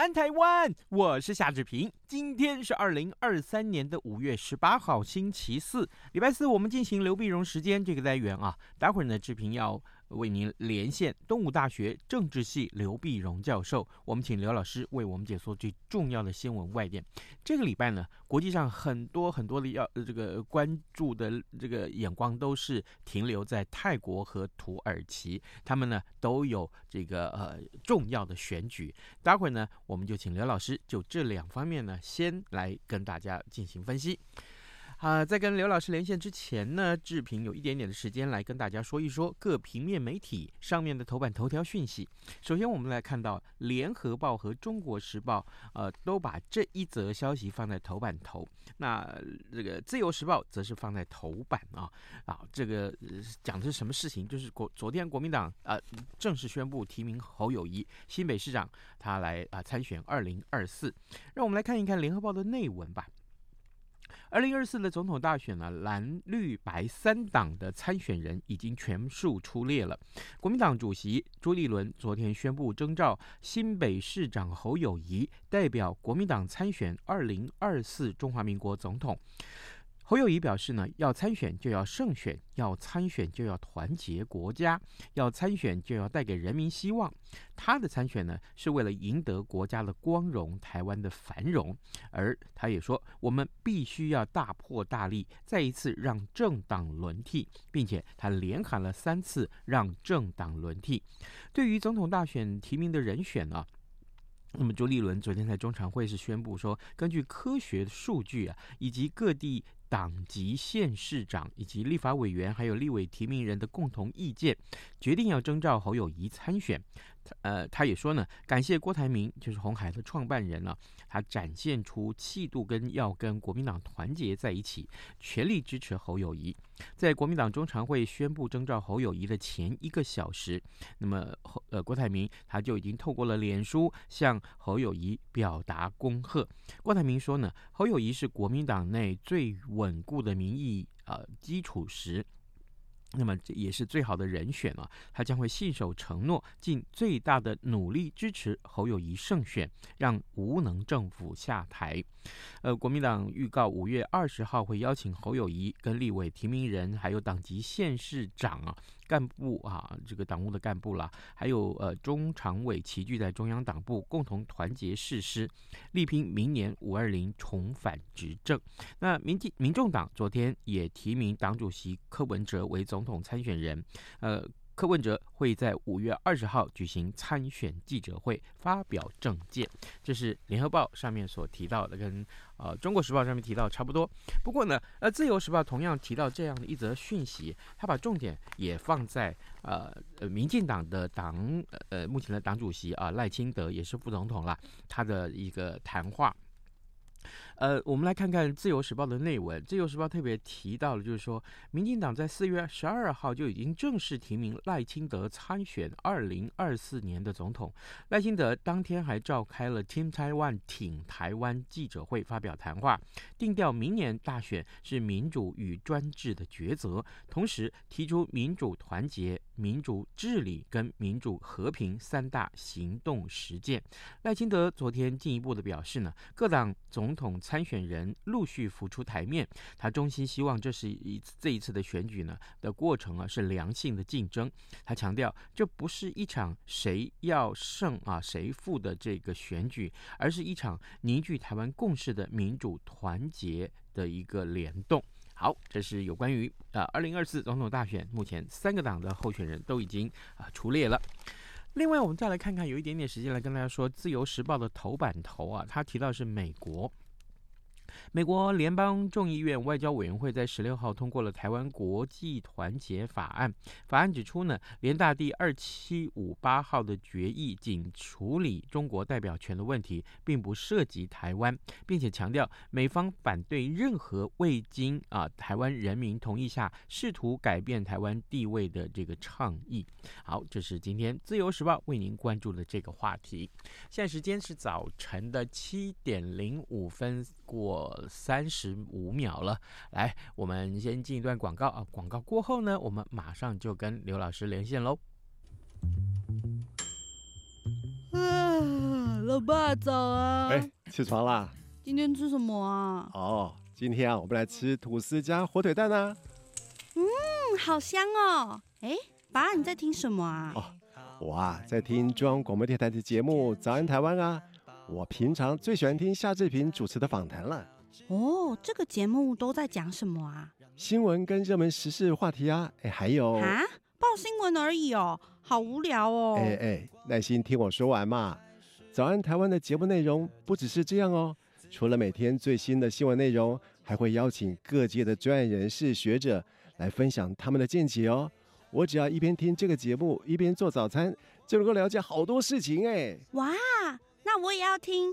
安，台湾！我是夏志平。今天是二零二三年的五月十八号，星期四，礼拜四，我们进行刘碧荣时间这个单元啊。待会儿呢，志平要。为您连线东吴大学政治系刘碧荣教授，我们请刘老师为我们解说最重要的新闻外电。这个礼拜呢，国际上很多很多的要这个关注的这个眼光都是停留在泰国和土耳其，他们呢都有这个呃重要的选举。待会儿呢，我们就请刘老师就这两方面呢，先来跟大家进行分析。啊，在跟刘老师连线之前呢，志平有一点点的时间来跟大家说一说各平面媒体上面的头版头条讯息。首先，我们来看到《联合报》和《中国时报》呃，都把这一则消息放在头版头。那这个《自由时报》则是放在头版啊啊，这个、讲的是什么事情？就是国昨天国民党啊、呃、正式宣布提名侯友谊新北市长，他来啊、参选二零二四。让我们来看一看《联合报》的内文吧。二零二四的总统大选呢，蓝绿白三党的参选人已经全数出列了。国民党主席朱立伦昨天宣布征召新北市长侯友谊代表国民党参选二零二四中华民国总统。侯友谊表示呢，要参选就要胜选，要参选就要团结国家，要参选就要带给人民希望。他的参选呢，是为了赢得国家的光荣、台湾的繁荣。而他也说，我们必须要大破大立，再一次让政党轮替，并且他连喊了三次让政党轮替。对于总统大选提名的人选呢，那么朱立伦昨天在中常会是宣布说，根据科学数据啊，以及各地。党籍县市长以及立法委员，还有立委提名人的共同意见，决定要征召侯友谊参选。呃，他也说呢，感谢郭台铭，就是红海的创办人了，他展现出气度跟要跟国民党团结在一起，全力支持侯友谊。在国民党中常会宣布征召侯友谊的前一个小时，那么呃郭台铭他就已经透过了脸书向侯友谊表达恭贺。郭台铭说呢，侯友谊是国民党内最稳固的民意呃基础时。那么这也是最好的人选了，他将会信守承诺，尽最大的努力支持侯友谊胜选，让无能政府下台。呃，国民党预告五月二十号会邀请侯友谊跟立委提名人，还有党籍县市长啊。干部啊，这个党务的干部啦，还有呃中常委齐聚在中央党部，共同团结誓师，力拼明年五二零重返执政。那民进民众党昨天也提名党主席柯文哲为总统参选人，呃。柯文哲会在五月二十号举行参选记者会，发表政见。这是联合报上面所提到的，跟呃中国时报上面提到差不多。不过呢，呃自由时报同样提到这样的一则讯息，他把重点也放在呃呃民进党的党呃目前的党主席啊赖清德也是副总统啦，他的一个谈话。呃，我们来看看《自由时报》的内文。《自由时报》特别提到了，就是说，民进党在四月十二号就已经正式提名赖清德参选二零二四年的总统。赖清德当天还召开了 Team Taiwan 挺台湾记者会，发表谈话，定调明年大选是民主与专制的抉择，同时提出民主团结、民主治理跟民主和平三大行动实践。赖清德昨天进一步的表示呢，各党总统。参选人陆续浮出台面，他衷心希望这是一次这一次的选举呢的过程啊是良性的竞争。他强调，这不是一场谁要胜啊谁负的这个选举，而是一场凝聚台湾共识的民主团结的一个联动。好，这是有关于啊二零二四总统大选，目前三个党的候选人都已经啊出列了。另外，我们再来看看，有一点点时间来跟大家说，《自由时报》的头版头啊，他提到是美国。美国联邦众议院外交委员会在十六号通过了《台湾国际团结法案》。法案指出呢，联大第二七五八号的决议仅处理中国代表权的问题，并不涉及台湾，并且强调美方反对任何未经啊台湾人民同意下试图改变台湾地位的这个倡议。好，这是今天自由时报为您关注的这个话题。现在时间是早晨的七点零五分过三十五秒了。来，我们先进一段广告啊，广告过后呢，我们马上就跟刘老师连线喽。啊，老爸早啊！哎，起床啦！今天吃什么啊？哦，今天啊，我们来吃吐司加火腿蛋啊。嗯，好香哦！哎，爸，你在听什么啊？哦，我啊，在听中央广播电台的节目《早安台湾》啊。我平常最喜欢听夏志平主持的访谈了。哦，这个节目都在讲什么啊？新闻跟热门时事话题啊，哎，还有啊，报新闻而已哦，好无聊哦。哎哎，耐心听我说完嘛。早安台湾的节目内容不只是这样哦，除了每天最新的新闻内容，还会邀请各界的专业人士、学者来分享他们的见解哦。我只要一边听这个节目，一边做早餐，就能够了解好多事情哎。哇！那我也要听，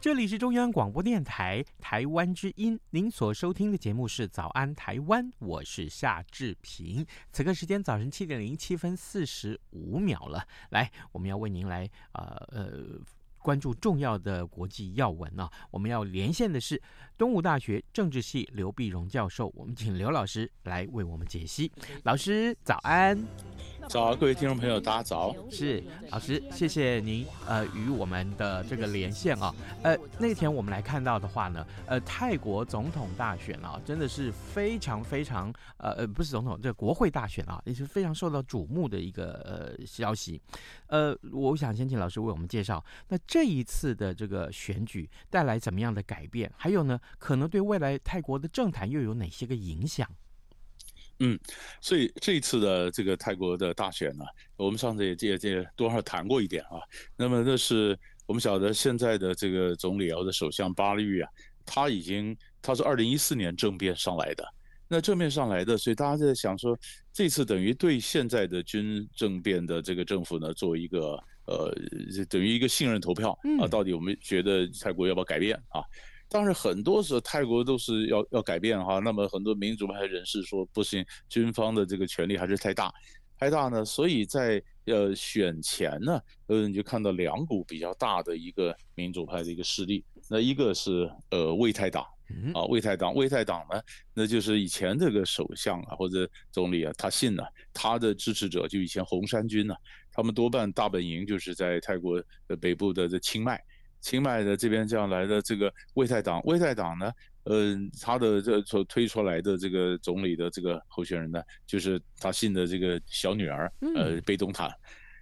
这里是中央广播电台台湾之音，您所收听的节目是《早安台湾》，我是夏志平。此刻时间早晨七点零七分四十五秒了，来，我们要为您来呃呃关注重要的国际要闻呢、啊。我们要连线的是东吴大学政治系刘碧荣教授，我们请刘老师来为我们解析。老师早安。早，各位听众朋友，大家早。是老师，谢谢您呃与我们的这个连线啊。呃，那天我们来看到的话呢，呃，泰国总统大选啊，真的是非常非常呃呃，不是总统，这国会大选啊，也是非常受到瞩目的一个呃消息。呃，我想先请老师为我们介绍，那这这一次的这个选举带来怎么样的改变？还有呢，可能对未来泰国的政坛又有哪些个影响？嗯，所以这一次的这个泰国的大选呢，我们上次也也也多少谈过一点啊。那么那是我们晓得现在的这个总理或者首相巴育啊，他已经他是二零一四年政变上来的，那政变上来的，所以大家在想说，这次等于对现在的军政变的这个政府呢，做一个呃，等于一个信任投票啊，到底我们觉得泰国要不要改变啊？当然，很多时候泰国都是要要改变哈。那么很多民主派人士说不行，军方的这个权力还是太大，太大呢。所以在呃选前呢，呃你就看到两股比较大的一个民主派的一个势力。那一个是呃魏泰党啊，魏泰党，魏泰党呢，那就是以前这个首相啊或者总理啊，他信呢，他的支持者就以前红衫军呢，他们多半大本营就是在泰国的北部的这清迈。清迈的这边这样来的这个魏泰党，魏泰党呢，嗯、呃，他的这所推出来的这个总理的这个候选人呢，就是他信的这个小女儿，呃，贝东塔，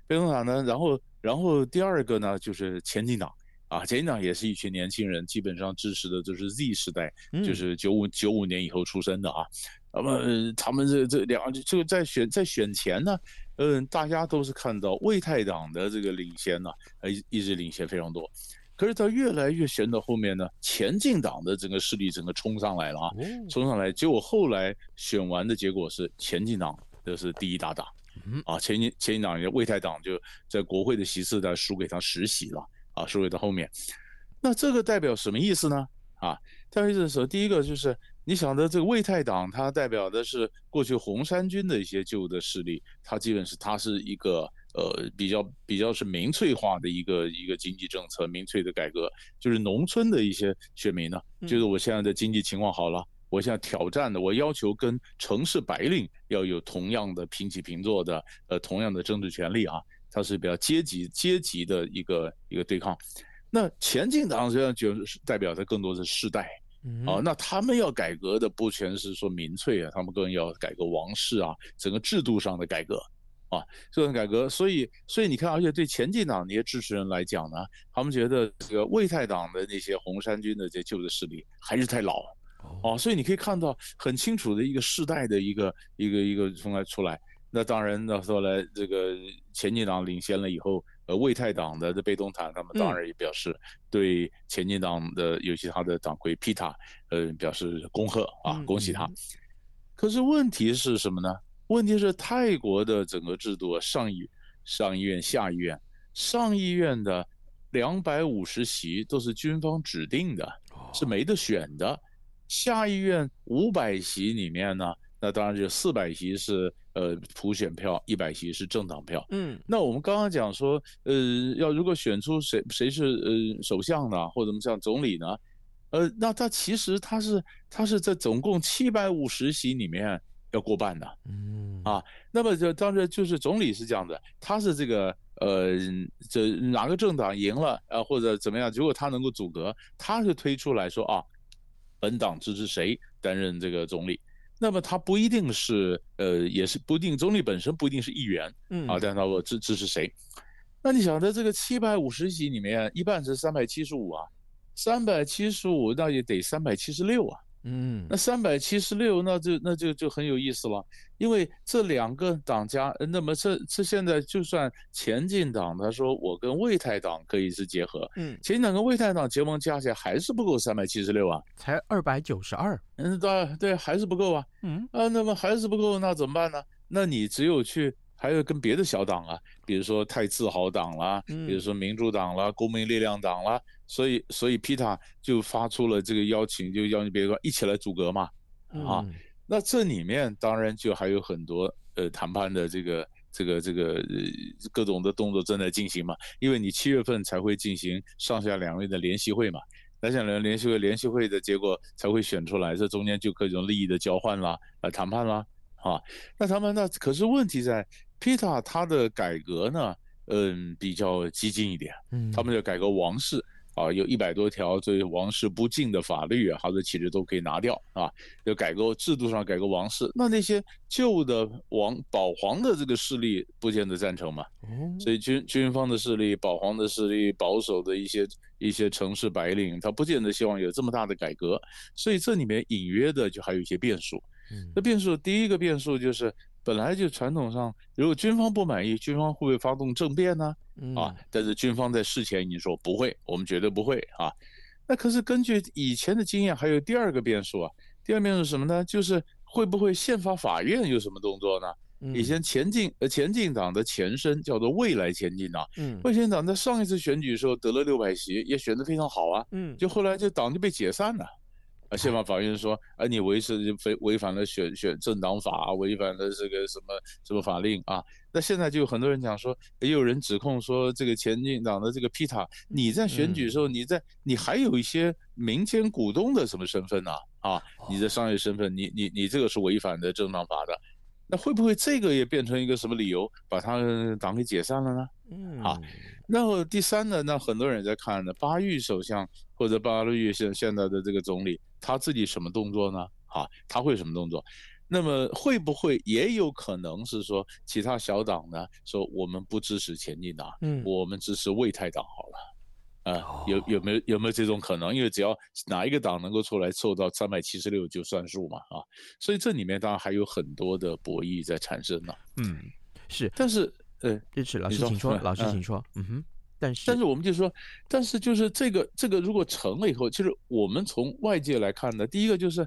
贝东塔呢，然后然后第二个呢就是前进党，啊，前进党也是一群年轻人，基本上支持的就是 Z 时代，就是九五九五年以后出生的啊，那么、呃、他们这这两这个在选在选前呢，嗯、呃，大家都是看到魏太党的这个领先呢，呃，一直领先非常多。可是他越来越悬到后面呢，前进党的整个势力整个冲上来了啊，冲上来，结果后来选完的结果是前进党这是第一大党，啊，前进前进党魏太党就在国会的席次呢输给他十席了啊，输给他后面，那这个代表什么意思呢？啊，代表意思的时候，第一个就是你想的这个魏太党，它代表的是过去红衫军的一些旧的势力，它基本是它是一个呃比较比较是民粹化的一个一个经济政策，民粹的改革，就是农村的一些选民呢，就是我现在的经济情况好了，我现在挑战的，我要求跟城市白领要有同样的平起平坐的呃同样的政治权利啊，它是比较阶级阶级的一个一个对抗。那前进党实际上就是代表的更多的是世代，啊、嗯哦，那他们要改革的不全是说民粹啊，他们更要改革王室啊，整个制度上的改革，啊，这种改革，所以，所以你看，而且对前进党那些支持人来讲呢，他们觉得这个魏泰党的那些红衫军的这旧的势力还是太老，哦，所以你可以看到很清楚的一个世代的一个一个一个从来出来，那当然到后来这个前进党领先了以后。呃，魏泰党的这贝东坦，他们当然也表示对前进党的，尤其他的党魁皮塔，呃，表示恭贺啊，恭喜他。可是问题是什么呢？问题是泰国的整个制度，上议上议院、下议院，上议院的两百五十席都是军方指定的，是没得选的。下议院五百席里面呢，那当然就四百席是。呃，普选票一百席是政党票。嗯，那我们刚刚讲说，呃，要如果选出谁谁是呃首相呢，或者么像总理呢，呃，那他其实他是他是在总共七百五十席里面要过半的。嗯，啊，那么就当时就是总理是这样的，他是这个呃，这哪个政党赢了啊，或者怎么样，如果他能够阻隔，他是推出来说啊，本党支持谁担任这个总理。那么他不一定是，呃，也是不一定，总理本身不一定是议员，嗯啊，但他我支支持谁？那你想在这个七百五十席里面，一半是三百七十五啊，三百七十五那也得三百七十六啊。嗯，那三百七十六，那就那就就很有意思了，因为这两个党家，那么这这现在就算前进党他说我跟魏泰党可以是结合，嗯，前进党跟魏泰党结盟加起来还是不够三百七十六啊，才二百九十二，嗯，对对，还是不够啊，嗯。啊，那么还是不够，那怎么办呢？那你只有去。还有跟别的小党啊，比如说太自豪党啦，比如说民主党啦，公民力量党啦，所以所以皮塔就发出了这个邀请，就邀请别人一起来组阁嘛，啊，那这里面当然就还有很多呃谈判的这个这个这个呃各种的动作正在进行嘛，因为你七月份才会进行上下两院的联席会嘛，来下两联席会联席会的结果才会选出来，这中间就各种利益的交换啦，呃谈判啦，啊，那他们那可是问题在。皮塔他的改革呢，嗯，比较激进一点。嗯，他们要改革王室啊，有一百多条对王室不敬的法律啊，好多其实都可以拿掉啊。要改革制度上改革王室，那那些旧的王保皇的这个势力不见得赞成嘛。嗯，所以军军方的势力、保皇的势力、保守的一些一些城市白领，他不见得希望有这么大的改革。所以这里面隐约的就还有一些变数。嗯，那变数第一个变数就是。本来就传统上，如果军方不满意，军方会不会发动政变呢？啊，但是军方在事前已经说不会，我们绝对不会啊。那可是根据以前的经验，还有第二个变数啊。第二变数是什么呢？就是会不会宪法法院有什么动作呢？以前前进呃前进党的前身叫做未来前进党，嗯，未来前进党在上一次选举的时候得了六百席，也选得非常好啊，嗯，就后来这党就被解散了。啊，宪法法院说，啊，你违是违违反了选选政党法，违反了这个什么什么法令啊？那现在就有很多人讲说，也有人指控说，这个前进党的这个皮塔，你在选举的时候，你在你还有一些民间股东的什么身份呢？啊，你的商业身份，你你你这个是违反的政党法的。那会不会这个也变成一个什么理由，把他党给解散了呢？嗯，好，然后第三呢，那很多人在看呢，巴育首相或者巴育现现在的这个总理，他自己什么动作呢？啊，他会什么动作？那么会不会也有可能是说其他小党呢，说我们不支持前进党，嗯，我们支持卫泰党好了。啊，有有没有有没有这种可能？因为只要哪一个党能够出来凑到三百七十六就算数嘛，啊，所以这里面当然还有很多的博弈在产生呢。嗯，是，但是呃，支持老师请说，老师请说。嗯哼，但是但是我们就说，但是就是这个这个如果成了以后，其实我们从外界来看呢，第一个就是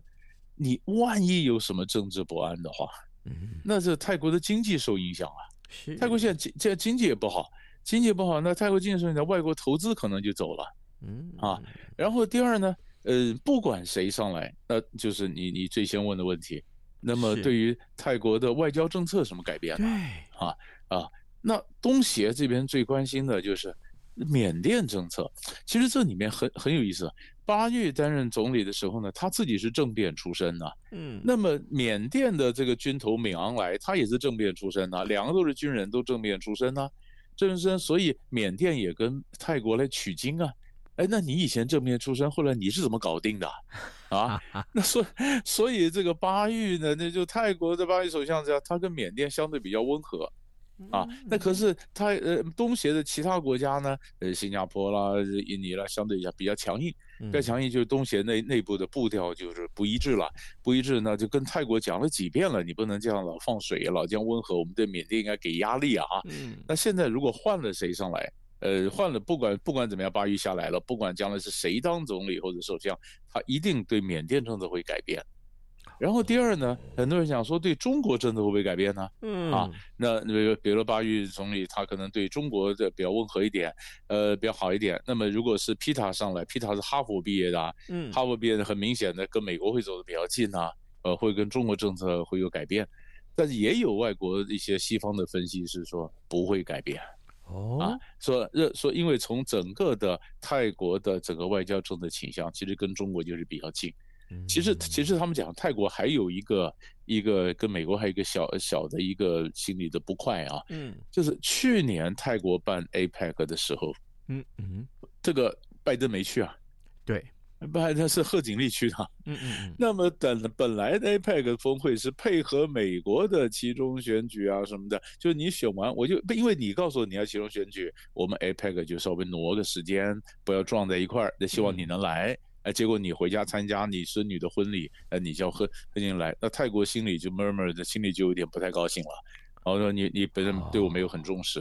你万一有什么政治不安的话，嗯，那是泰国的经济受影响啊。是，泰国现在经现在经济也不好。经济不好，那泰国经济受影响，外国投资可能就走了，嗯啊，然后第二呢，呃，不管谁上来，那就是你你最先问的问题。那么对于泰国的外交政策什么改变呢？对啊啊，那东协这边最关心的就是缅甸政策。其实这里面很很有意思。巴育担任总理的时候呢，他自己是政变出身的。嗯，那么缅甸的这个军头敏昂莱，他也是政变出身的，两个都是军人，都政变出身呢。政治所以缅甸也跟泰国来取经啊。哎，那你以前政变出身，后来你是怎么搞定的？啊，那所所以这个巴育呢，那就泰国的巴育首相这样，他跟缅甸相对比较温和。啊，那可是他呃东协的其他国家呢，呃新加坡啦、印尼啦，相对一下比较强硬，比较强硬就是东协内内部的步调就是不一致了，不一致呢就跟泰国讲了几遍了，你不能这样老放水，老这样温和，我们对缅甸应该给压力啊。嗯，那现在如果换了谁上来，呃换了不管不管怎么样，巴育下来了，不管将来是谁当总理或者首相，他一定对缅甸政策会改变。然后第二呢，很多人想说对中国政策会不会改变呢？嗯啊，那比如比如巴育总理他可能对中国的比较温和一点，呃比较好一点。那么如果是皮塔上来，皮塔是哈佛毕业的，嗯，哈佛毕业的很明显的跟美国会走得比较近啊，呃会跟中国政策会有改变。但是也有外国一些西方的分析是说不会改变，哦啊，说说因为从整个的泰国的整个外交政策倾向，其实跟中国就是比较近。其实，其实他们讲泰国还有一个一个跟美国还有一个小小的一个心里的不快啊，嗯，就是去年泰国办 APEC 的时候，嗯嗯，这个拜登没去啊，对，拜登是贺锦丽去的，嗯嗯，那么等本来的 APEC 峰会是配合美国的其中选举啊什么的，就是你选完我就因为你告诉我你要其中选举，我们 APEC 就稍微挪个时间，不要撞在一块儿，那希望你能来。哎，结果你回家参加你孙女的婚礼，哎，你叫贺贺锦丽来，那泰国心里就 murmur 的，心里就有点不太高兴了。然后说你你本身对我没有很重视，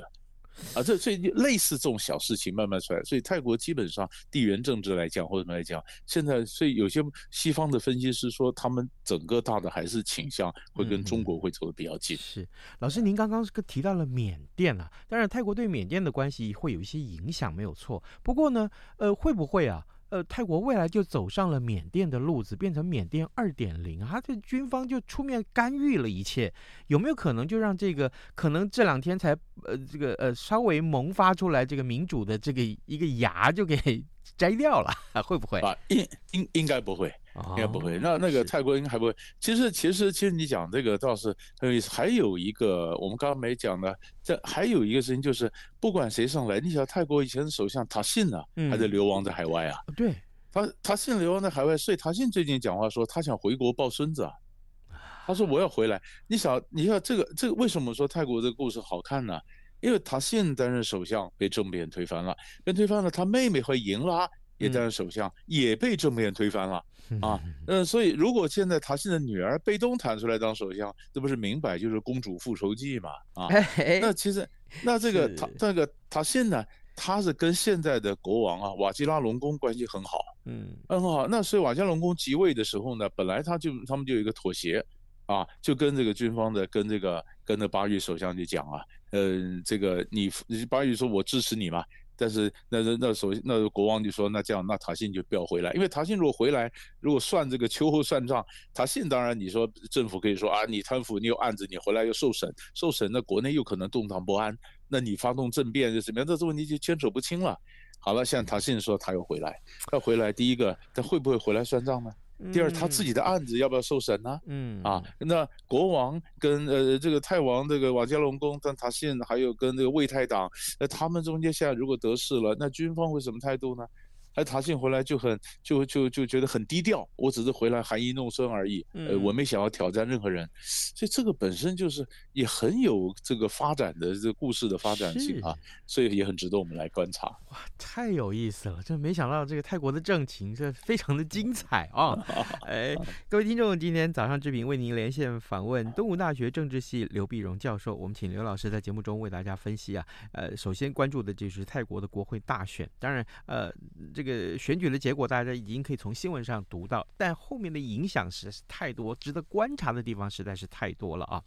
啊，这所以类似这种小事情慢慢出来，所以泰国基本上地缘政治来讲或者怎么来讲，现在所以有些西方的分析师说，他们整个大的还是倾向会跟中国会走得比较近。是，老师您刚刚是提到了缅甸啊，当然泰国对缅甸的关系会有一些影响，没有错。不过呢，呃，会不会啊？呃，泰国未来就走上了缅甸的路子，变成缅甸二点零，啊这军方就出面干预了一切，有没有可能就让这个可能这两天才呃这个呃稍微萌发出来这个民主的这个一个芽就给摘掉了？会不会？啊，应应应该不会。应该不会，那那个泰国应该还不会。其实其实其实你讲这个倒是很有意思。还有一个我们刚刚没讲的，这还有一个事情就是，不管谁上来，你想泰国以前的首相塔信呢，还在流亡在海外啊。对，他他信流亡在海外，所以塔信最近讲话说他想回国抱孙子啊。他说我要回来。你想，你要这个这个为什么说泰国这个故事好看呢？因为塔信担任首相被政变推翻了，被推翻了，他妹妹和赢拉。也担任首相，也被政变推翻了啊！嗯，所以如果现在塔信的女儿贝东弹出来当首相，这不是明摆就是公主复仇记嘛？啊，那其实那这个塔那个塔信呢，他是跟现在的国王啊瓦基拉隆功关系很好，嗯，很好。那所以瓦基拉隆功即位的时候呢，本来他就他们就有一个妥协啊，就跟这个军方的跟这个跟那巴育首相就讲啊，嗯，这个你你巴育说我支持你嘛。但是那那那首先那国王就说，那这样那塔信就不要回来，因为塔信如果回来，如果算这个秋后算账，塔信当然你说政府可以说啊，你贪腐你有案子，你回来又受审，受审那国内又可能动荡不安，那你发动政变就怎么样？这这问题就牵扯不清了。好了，现在塔信说他要回来，他回来，第一个他会不会回来算账呢？第二，他自己的案子要不要受审呢？嗯啊，那国王跟呃这个泰王这个瓦加隆宫，但塔信还有跟这个魏泰党，那他们中间现在如果得势了，那军方会什么态度呢？哎，塔信回来就很就就就觉得很低调，我只是回来含饴弄孙而已，呃，我没想要挑战任何人，所以这个本身就是也很有这个发展的这个故事的发展性啊，所以也很值得我们来观察。哇，太有意思了，这没想到这个泰国的政情这非常的精彩啊！哎，各位听众，今天早上志平为您连线访问东吴大学政治系刘碧荣教授，我们请刘老师在节目中为大家分析啊，呃，首先关注的就是泰国的国会大选，当然，呃，这个。这个选举的结果，大家已经可以从新闻上读到，但后面的影响实在是太多，值得观察的地方实在是太多了啊。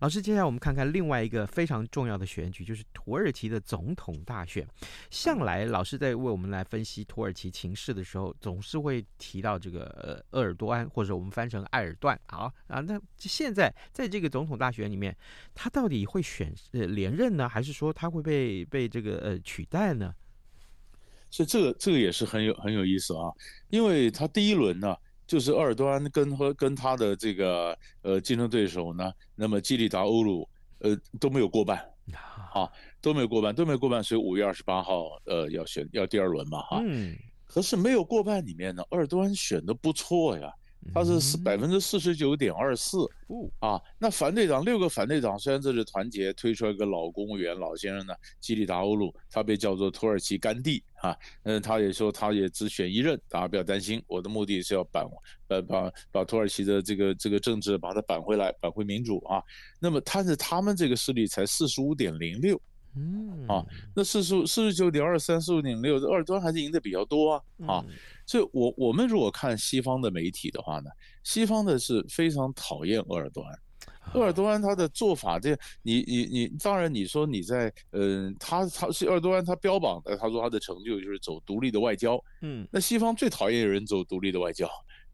老师，接下来我们看看另外一个非常重要的选举，就是土耳其的总统大选。向来老师在为我们来分析土耳其情势的时候，总是会提到这个呃鄂尔多安，或者我们翻成埃尔段。好啊，那现在在这个总统大选里面，他到底会选呃连任呢，还是说他会被被这个呃取代呢？所以这个这个也是很有很有意思啊，因为他第一轮呢，就是鄂尔多安跟和跟他的这个呃竞争对手呢，那么基里达欧鲁呃都没有过半，啊都没有过半都没有过半，所以五月二十八号呃要选要第二轮嘛哈，嗯，可是没有过半里面呢，鄂尔多安选的不错呀。他是四百分之四十九点二四，啊，那反对党六个反对党虽然这是团结推出来一个老公务员老先生呢，基里达欧鲁，他被叫做土耳其甘地啊，嗯，他也说他也只选一任，大家不要担心，我的目的是要扳，呃，把把土耳其的这个这个政治把它扳回来，扳回民主啊。那么他是他们这个势力才四十五点零六，嗯，啊，那四十四十九点二三四五点六，鄂尔多安还是赢的比较多啊，啊。所以我我们如果看西方的媒体的话呢，西方的是非常讨厌鄂尔多安，鄂尔多。安他的做法，这你你你，当然你说你在，嗯，他他是鄂尔多安他标榜的，他说他的成就就是走独立的外交，嗯，那西方最讨厌人走独立的外交，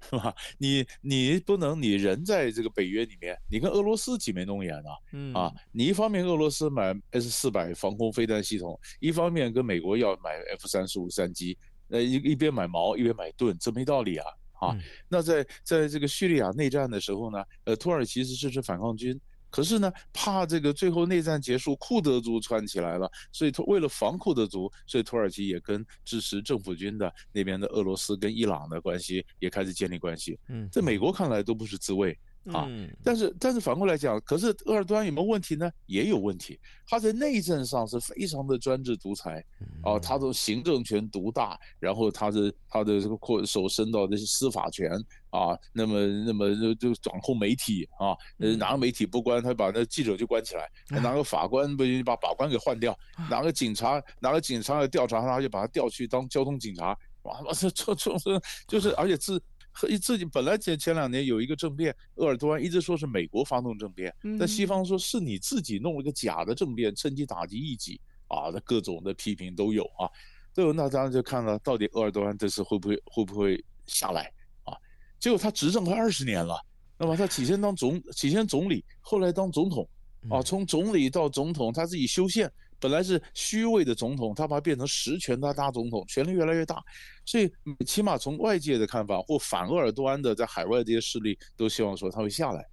是吧？你你不能你人在这个北约里面，你跟俄罗斯挤眉弄眼啊，嗯啊，你一方面俄罗斯买 S 四百防空飞弹系统，一方面跟美国要买 F 三十五战机。呃，一一边买矛，一边买盾，这没道理啊！啊，那在在这个叙利亚内战的时候呢，呃，土耳其是支持反抗军，可是呢，怕这个最后内战结束，库德族窜起来了，所以为了防库德族，所以土耳其也跟支持政府军的那边的俄罗斯跟伊朗的关系也开始建立关系。嗯，在美国看来都不是滋味。啊，但是但是反过来讲，可是鄂尔多安有没有问题呢？也有问题。他在内政上是非常的专制独裁，啊，他的行政权独大，然后他的他的这个扩手伸到这些司法权啊，那么那么就就掌控媒体啊，呃，哪个媒体不关，他把那记者就关起来；哪个法官不行，把法官给换掉；哪个警察哪个警察要调查他，就把他调去当交通警察。哇，这这这这就是，而且自。和自己本来前前两年有一个政变，鄂尔多安一直说是美国发动政变，但西方说是你自己弄了个假的政变，趁机打击异己啊，那各种的批评都有啊，都有。那当然就看了到底鄂尔多安这次会不会会不会下来啊？结果他执政快二十年了，那么他起先当总起先总理，后来当总统啊，从总理到总统他自己修宪。本来是虚位的总统，他把它变成实权的大总统，权力越来越大，所以起码从外界的看法或反鄂尔多安的在海外这些势力都希望说他会下来，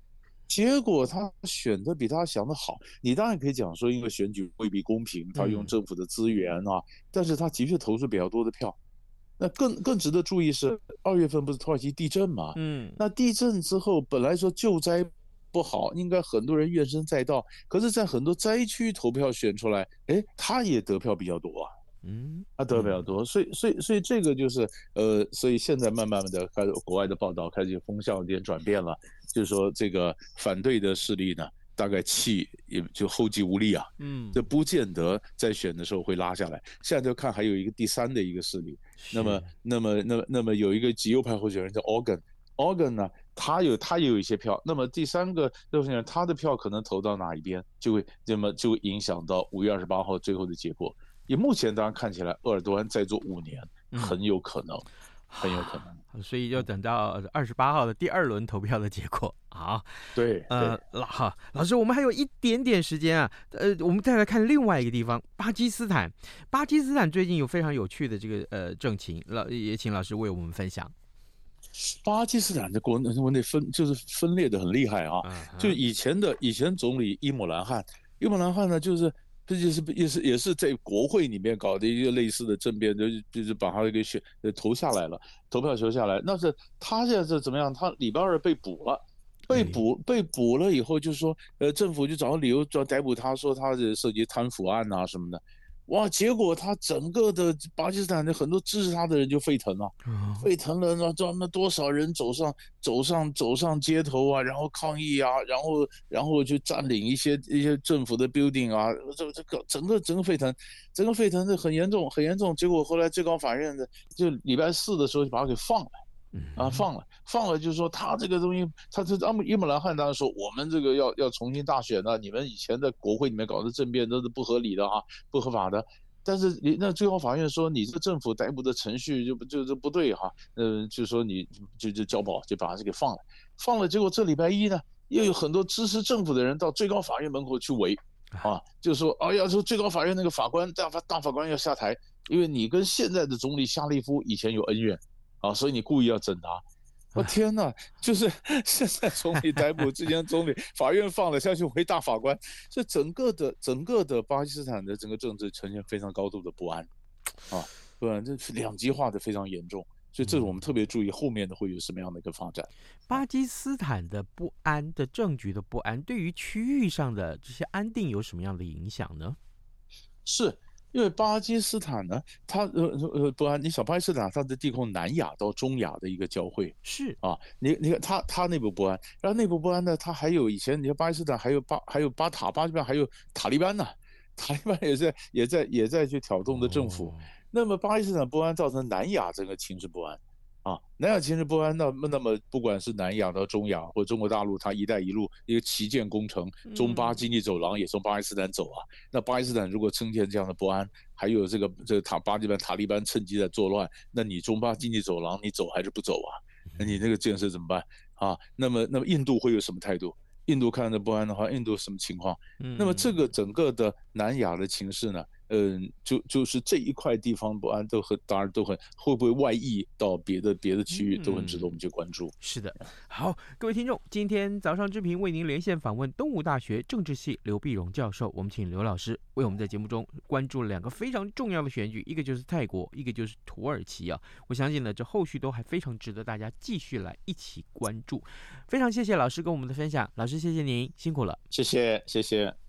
结果他选的比他想的好。你当然可以讲说，因为选举未必公平，他用政府的资源啊，但是他的确投出比较多的票。那更更值得注意是，二月份不是土耳其地震嘛？嗯，那地震之后本来说救灾。不好，应该很多人怨声载道。可是，在很多灾区投票选出来，哎，他也得票比较多啊。嗯，他得票比较多，所以，所以，所以这个就是，呃，所以现在慢慢的开始，国外的报道开始风向有点转变了，就是说这个反对的势力呢，大概气也就后继无力啊。嗯，这不见得在选的时候会拉下来。现在就看还有一个第三的一个势力，那么，那么，那么，那么有一个极右派候选人叫 Organ，Organ 呢？他有他也有一些票，那么第三个候选人他的票可能投到哪一边，就会那么就会影响到五月二十八号最后的结果。以目前当然看起来，鄂尔多安再做五年很有可能，嗯、很有可能。所以要等到二十八号的第二轮投票的结果。好，对，呃，老好老师，我们还有一点点时间啊，呃，我们再来看另外一个地方，巴基斯坦。巴基斯坦最近有非常有趣的这个呃政情，老也请老师为我们分享。巴基斯坦的国内国内分就是分裂的很厉害啊，就以前的以前总理伊姆兰汗，伊姆兰汗呢就是这就是也是也是在国会里面搞的一个类似的政变，就就是把他给选投下来了，投票投下来，那是他现在是怎么样？他礼拜二被捕了，被捕被捕了以后，就是说呃政府就找个理由找逮捕他，说他这涉及贪腐案啊什么的。哇，结果他整个的巴基斯坦的很多支持他的人就沸腾了，沸腾了，那这么多少人走上走上走上街头啊，然后抗议啊，然后然后就占领一些一些政府的 building 啊，这这个整个整个沸腾，整个沸腾的很严重很严重，结果后来最高法院的就礼拜四的时候就把他给放了。啊，放了，放了，就是说他这个东西，他这阿姆伊姆兰汗当时说，我们这个要要重新大选呢，你们以前在国会里面搞的政变都是不合理的啊，不合法的。但是你那最高法院说，你这个政府逮捕的程序就就就不对哈，嗯，就说你就就交保，就把他给放了，放了。结果这礼拜一呢，又有很多支持政府的人到最高法院门口去围，啊，就说哎呀，说最高法院那个法官大法大法官要下台，因为你跟现在的总理夏利夫以前有恩怨。啊，所以你故意要整他？我天哪！就是 现在总理逮捕之前总理，法院放了下去回大法官，这整个的整个的巴基斯坦的整个政治呈现非常高度的不安，啊，不然这是两极化的非常严重，所以这是我们特别注意后面的会有什么样的一个发展。巴基斯坦的不安的政局的不安，对于区域上的这些安定有什么样的影响呢？是。因为巴基斯坦呢，它呃呃不安，你想巴基斯坦它的地控南亚到中亚的一个交汇。是。啊，你你看它它内部不安，然后内部不安呢，它还有以前你看巴基斯坦还有巴还有巴塔巴基斯坦还有塔利班呢，塔利班也在也在也在去挑动的政府，那么巴基斯坦不安造成南亚整个情势不安。啊，南亚情势不安，那么那么不管是南亚到中亚或中国大陆，它“一带一路”一个旗舰工程，中巴经济走廊也从巴基斯坦走啊。那巴基斯坦如果呈现这样的不安，还有这个这个塔巴基斯坦塔利班趁机在作乱，那你中巴经济走廊你走还是不走啊？那你那个建设怎么办啊？那么那么印度会有什么态度？印度看着不安的话，印度什么情况？那么这个整个的南亚的情势呢？嗯，就就是这一块地方不安都很，当然都很，会不会外溢到别的别的区域，都很值得我们去关注。嗯、是的，好，各位听众，今天早上之平为您连线访问东吴大学政治系刘碧荣教授，我们请刘老师为我们在节目中关注了两个非常重要的选举，一个就是泰国，一个就是土耳其啊。我相信呢，这后续都还非常值得大家继续来一起关注。非常谢谢老师跟我们的分享，老师谢谢您，辛苦了，谢谢谢谢。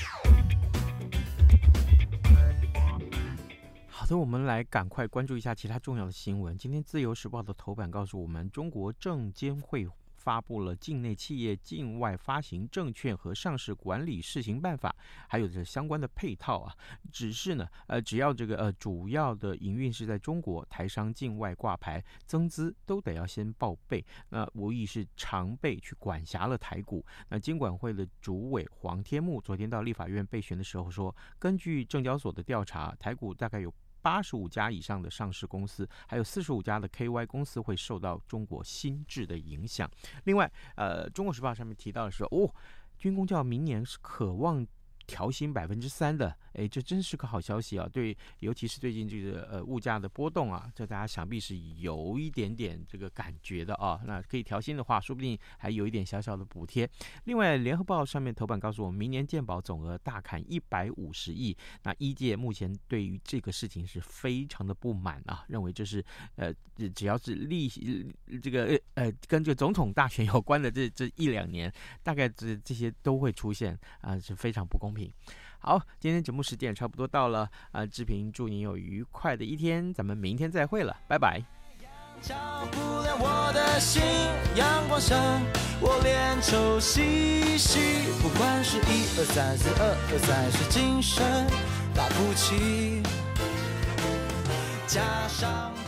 所以我们来赶快关注一下其他重要的新闻。今天《自由时报》的头版告诉我们，中国证监会发布了境内企业境外发行证券和上市管理试行办法，还有这相关的配套啊。只是呢，呃，只要这个呃主要的营运是在中国，台商境外挂牌增资都得要先报备。那无疑是常备去管辖了台股。那监管会的主委黄天牧昨天到立法院备询的时候说，根据证交所的调查，台股大概有。八十五家以上的上市公司，还有四十五家的 KY 公司会受到中国新制的影响。另外，呃，《中国时报》上面提到的是，哦，军工教明年是渴望调薪百分之三的，哎，这真是个好消息啊！对，尤其是最近这个呃物价的波动啊，这大家想必是有一点点这个感觉的啊。那可以调薪的话，说不定还有一点小小的补贴。另外，联合报上面头版告诉我们，明年健保总额大砍一百五十亿。那医界目前对于这个事情是非常的不满啊，认为这是呃只要是利息这个呃跟这个总统大选有关的这这一两年，大概这这些都会出现啊，是非常不公平。好，今天节目时间也差不多到了啊，志平祝你有愉快的一天，咱们明天再会了，拜拜。照不亮我的心，阳光下我脸抽细细，不管是一二三四二二三，是精神打不起，加上。